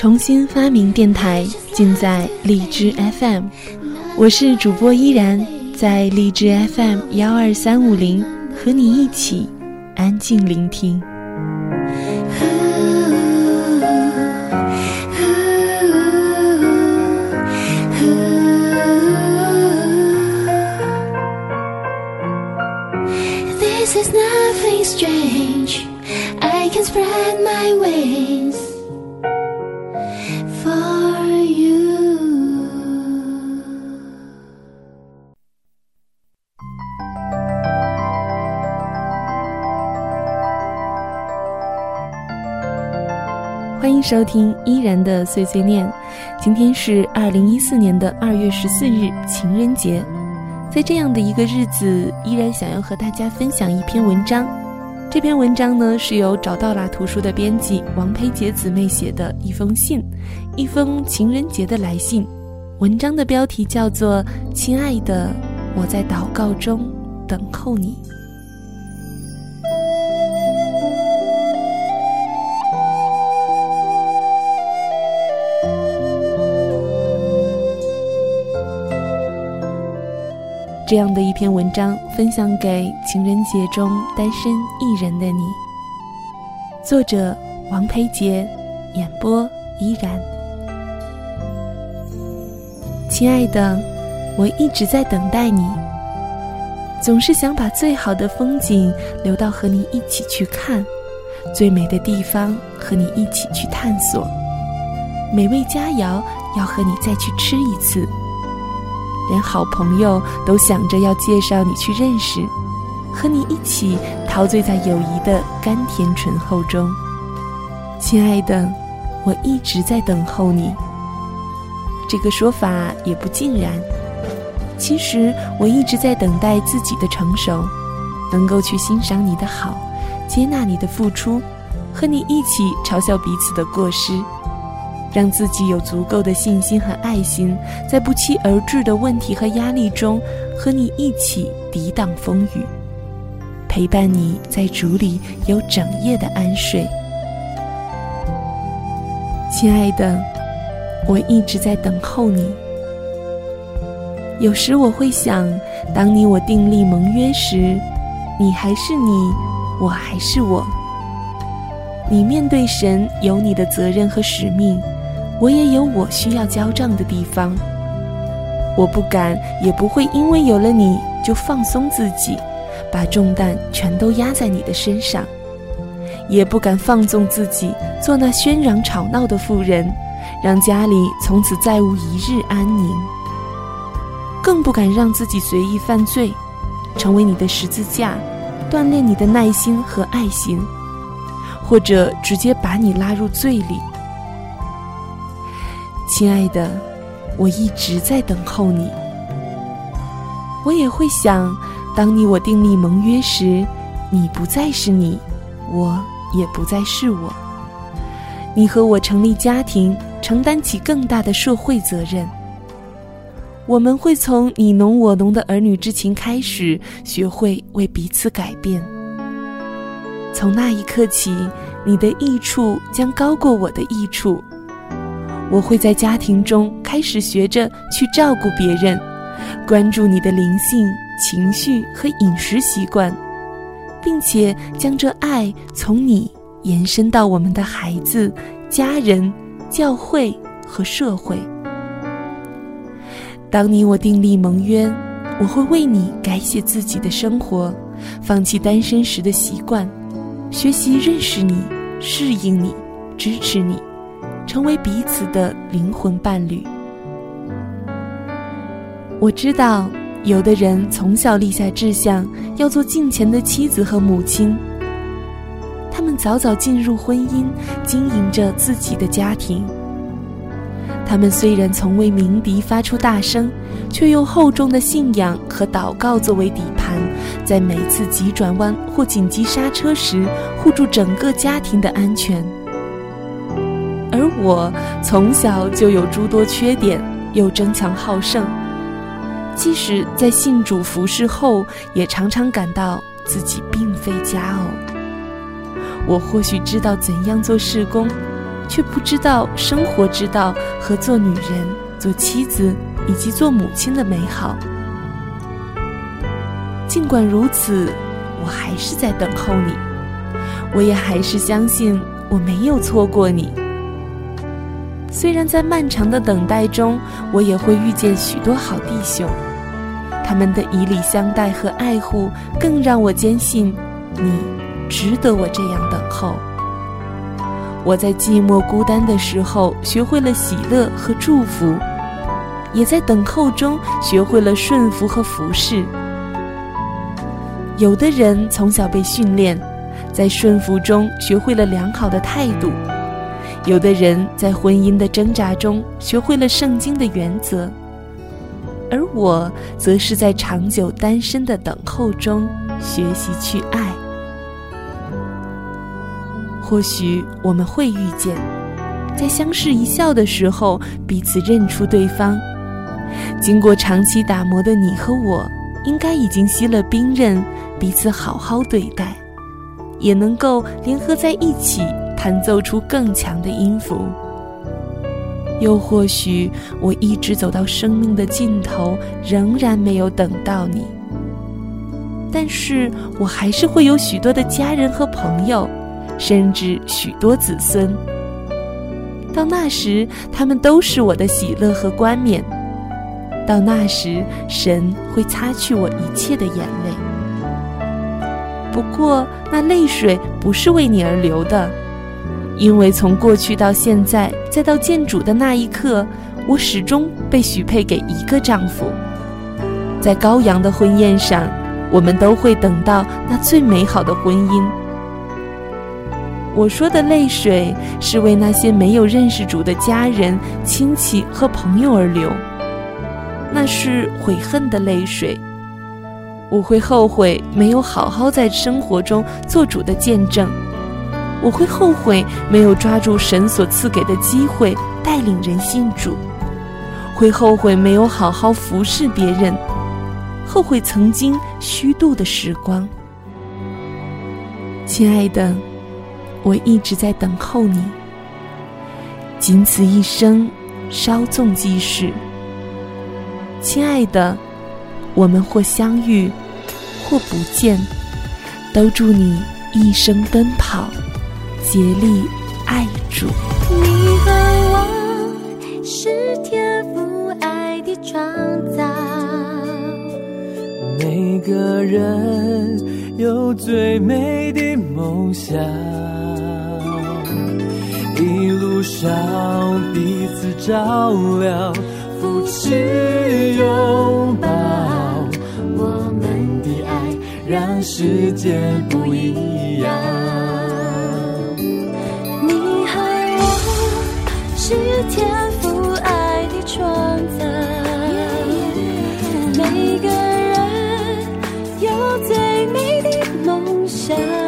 重新发明电台，尽在荔枝 FM。我是主播依然，在荔枝 FM 幺二三五零，和你一起安静聆听。This is nothing strange. I can spread my wings 收听依然的碎碎念。今天是二零一四年的二月十四日，情人节。在这样的一个日子，依然想要和大家分享一篇文章。这篇文章呢，是由找到啦图书的编辑王培杰姊妹写的一封信，一封情人节的来信。文章的标题叫做《亲爱的，我在祷告中等候你》。这样的一篇文章，分享给情人节中单身一人的你。作者王培杰，演播依然。亲爱的，我一直在等待你，总是想把最好的风景留到和你一起去看，最美的地方和你一起去探索，美味佳肴要和你再去吃一次。连好朋友都想着要介绍你去认识，和你一起陶醉在友谊的甘甜醇厚中。亲爱的，我一直在等候你。这个说法也不尽然。其实我一直在等待自己的成熟，能够去欣赏你的好，接纳你的付出，和你一起嘲笑彼此的过失。让自己有足够的信心和爱心，在不期而至的问题和压力中，和你一起抵挡风雨，陪伴你在主里有整夜的安睡。亲爱的，我一直在等候你。有时我会想，当你我订立盟约时，你还是你，我还是我。你面对神有你的责任和使命。我也有我需要交账的地方，我不敢，也不会因为有了你就放松自己，把重担全都压在你的身上，也不敢放纵自己做那喧嚷吵闹的妇人，让家里从此再无一日安宁，更不敢让自己随意犯罪，成为你的十字架，锻炼你的耐心和爱心，或者直接把你拉入罪里。亲爱的，我一直在等候你。我也会想，当你我订立盟约时，你不再是你，我也不再是我。你和我成立家庭，承担起更大的社会责任。我们会从你侬我侬的儿女之情开始，学会为彼此改变。从那一刻起，你的益处将高过我的益处。我会在家庭中开始学着去照顾别人，关注你的灵性、情绪和饮食习惯，并且将这爱从你延伸到我们的孩子、家人、教会和社会。当你我订立盟约，我会为你改写自己的生活，放弃单身时的习惯，学习认识你、适应你、支持你。成为彼此的灵魂伴侣。我知道，有的人从小立下志向，要做敬虔的妻子和母亲。他们早早进入婚姻，经营着自己的家庭。他们虽然从未鸣笛发出大声，却用厚重的信仰和祷告作为底盘，在每次急转弯或紧急刹车时，护住整个家庭的安全。我从小就有诸多缺点，又争强好胜。即使在信主服侍后，也常常感到自己并非佳偶。我或许知道怎样做事工，却不知道生活之道和做女人、做妻子以及做母亲的美好。尽管如此，我还是在等候你，我也还是相信我没有错过你。虽然在漫长的等待中，我也会遇见许多好弟兄，他们的以礼相待和爱护，更让我坚信你值得我这样等候。我在寂寞孤单的时候，学会了喜乐和祝福，也在等候中学会了顺服和服侍。有的人从小被训练，在顺服中学会了良好的态度；有的人在婚姻的挣扎中学会了圣经的原则，而我则是在长久单身的等候中学习去爱。或许我们会遇见，在相视一笑的时候，彼此认出对方。经过长期打磨的你和我，应该已经吸了冰刃，彼此好好对待，也能够联合在一起，弹奏出更强的音符。又或许，我一直走到生命的尽头，仍然没有等到你。但是我还是会有许多的家人和朋友。甚至许多子孙，到那时，他们都是我的喜乐和冠冕。到那时，神会擦去我一切的眼泪。不过，那泪水不是为你而流的，因为从过去到现在，再到见主的那一刻，我始终被许配给一个丈夫。在羔羊的婚宴上，我们都会等到那最美好的婚姻。我说的泪水是为那些没有认识主的家人、亲戚和朋友而流，那是悔恨的泪水。我会后悔没有好好在生活中做主的见证，我会后悔没有抓住神所赐给的机会带领人信主，会后悔没有好好服侍别人，后悔曾经虚度的时光。亲爱的。我一直在等候你，仅此一生，稍纵即逝。亲爱的，我们或相遇，或不见，都祝你一生奔跑，竭力爱主。你和我是天赋爱的创造，每个人有最美的梦想。一路上彼此照亮，扶持拥抱，我们的爱让世界不一样。是天赋爱的创造，每个人有最美的梦想。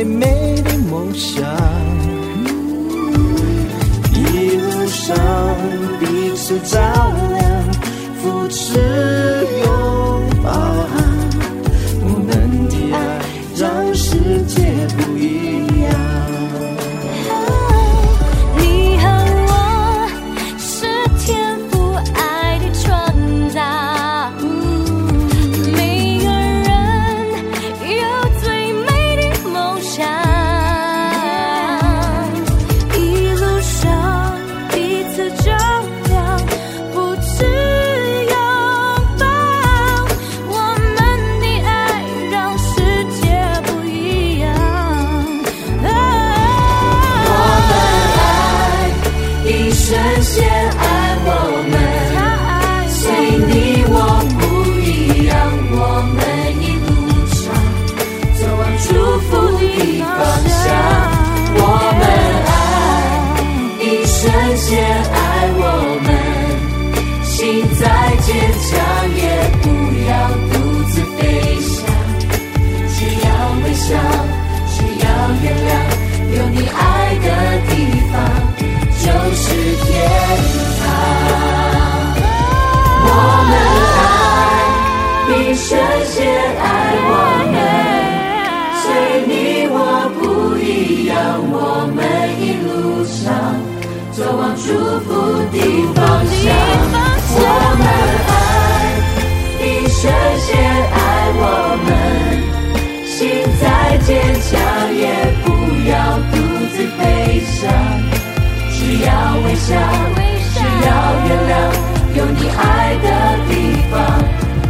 最美的梦想，一路上彼此照亮，祝福的方向。我们爱，一生先爱我们，心再坚强也不要独自悲伤，只要微笑，只要原谅，有你爱的地方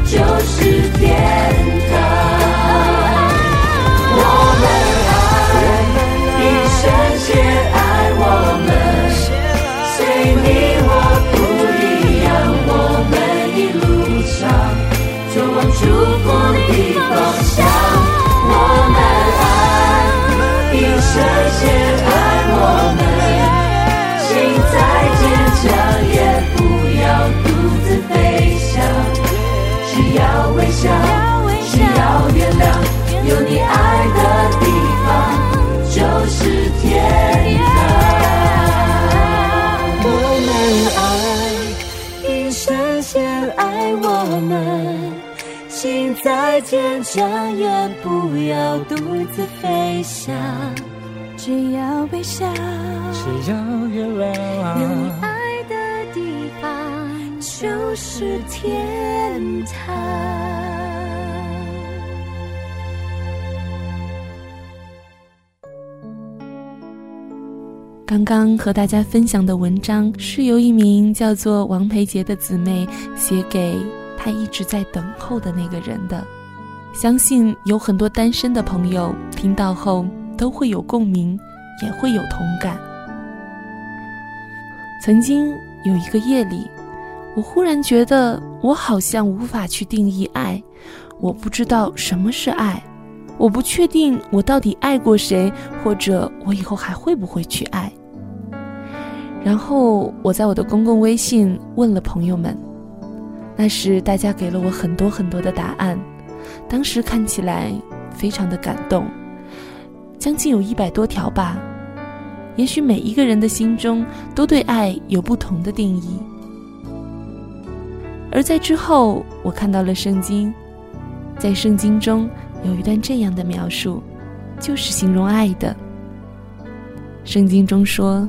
就是天堂爱我们，心再坚强也不要独自飞翔，只要微笑。只要原有你。爱的地方就是天堂。刚刚和大家分享的文章是由一名叫做王培杰的姊妹写给她一直在等候的那个人的。相信有很多单身的朋友听到后都会有共鸣，也会有同感。曾经有一个夜里，我忽然觉得我好像无法去定义爱，我不知道什么是爱，我不确定我到底爱过谁，或者我以后还会不会去爱。然后我在我的公共微信问了朋友们，那时大家给了我很多很多的答案，当时看起来非常的感动，将近有一百多条吧。也许每一个人的心中都对爱有不同的定义。而在之后，我看到了圣经，在圣经中有一段这样的描述，就是形容爱的。圣经中说。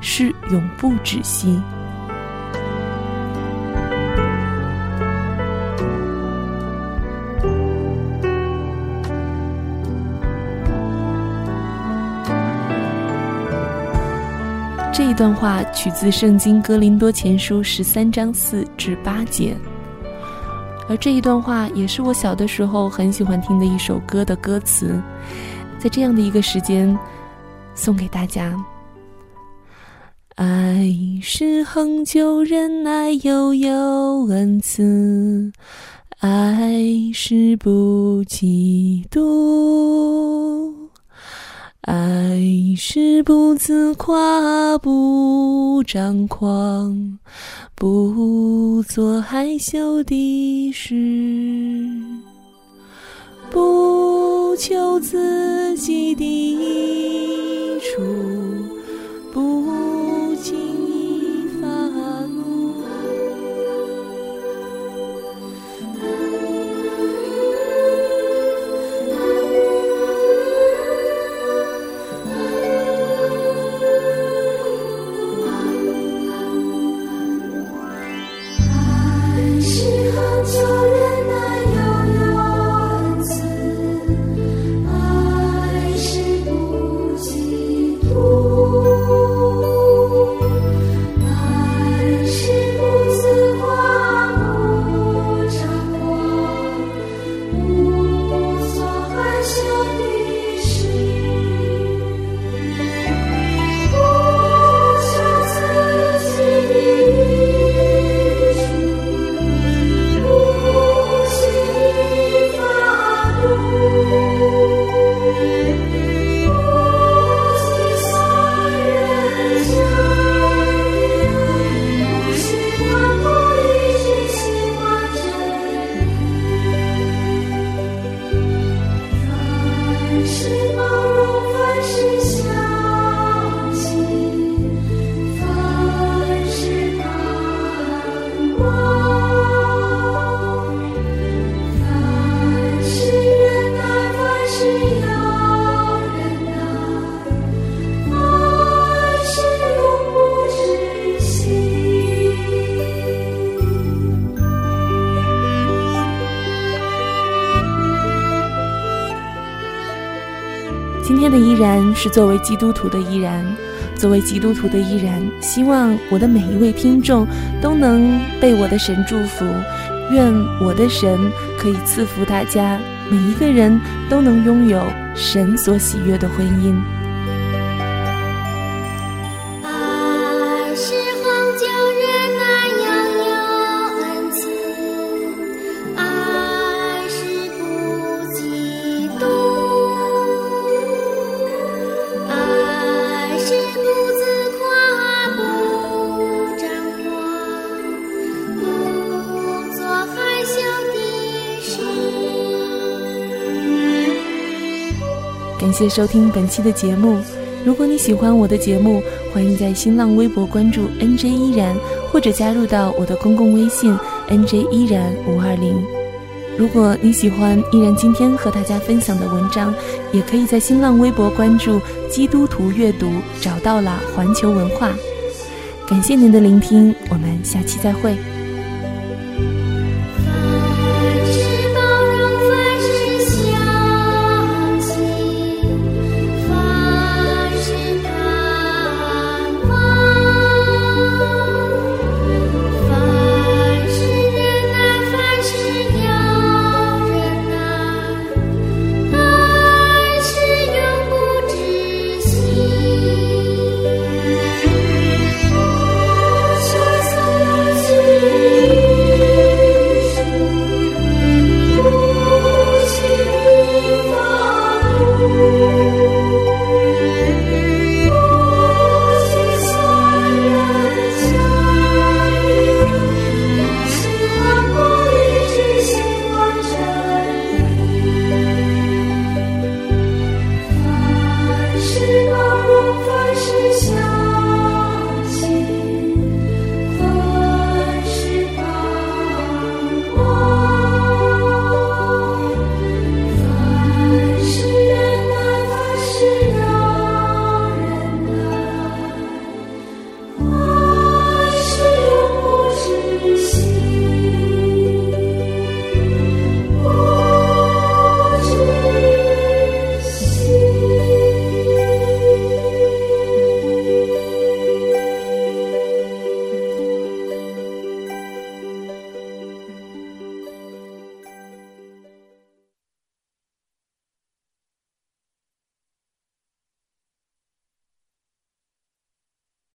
是永不止息。这一段话取自《圣经·哥林多前书》十三章四至八节，而这一段话也是我小的时候很喜欢听的一首歌的歌词。在这样的一个时间，送给大家。爱是恒久忍耐，又有恩慈；爱是不嫉妒；爱是不自夸，不张狂，不做害羞的事，不求自己的益处，不。轻易的依然是作为基督徒的依然，作为基督徒的依然，希望我的每一位听众都能被我的神祝福，愿我的神可以赐福大家，每一个人都能拥有神所喜悦的婚姻。谢收听本期的节目。如果你喜欢我的节目，欢迎在新浪微博关注 NJ 依然，或者加入到我的公共微信 NJ 依然五二零。如果你喜欢依然今天和大家分享的文章，也可以在新浪微博关注基督徒阅读，找到了环球文化。感谢您的聆听，我们下期再会。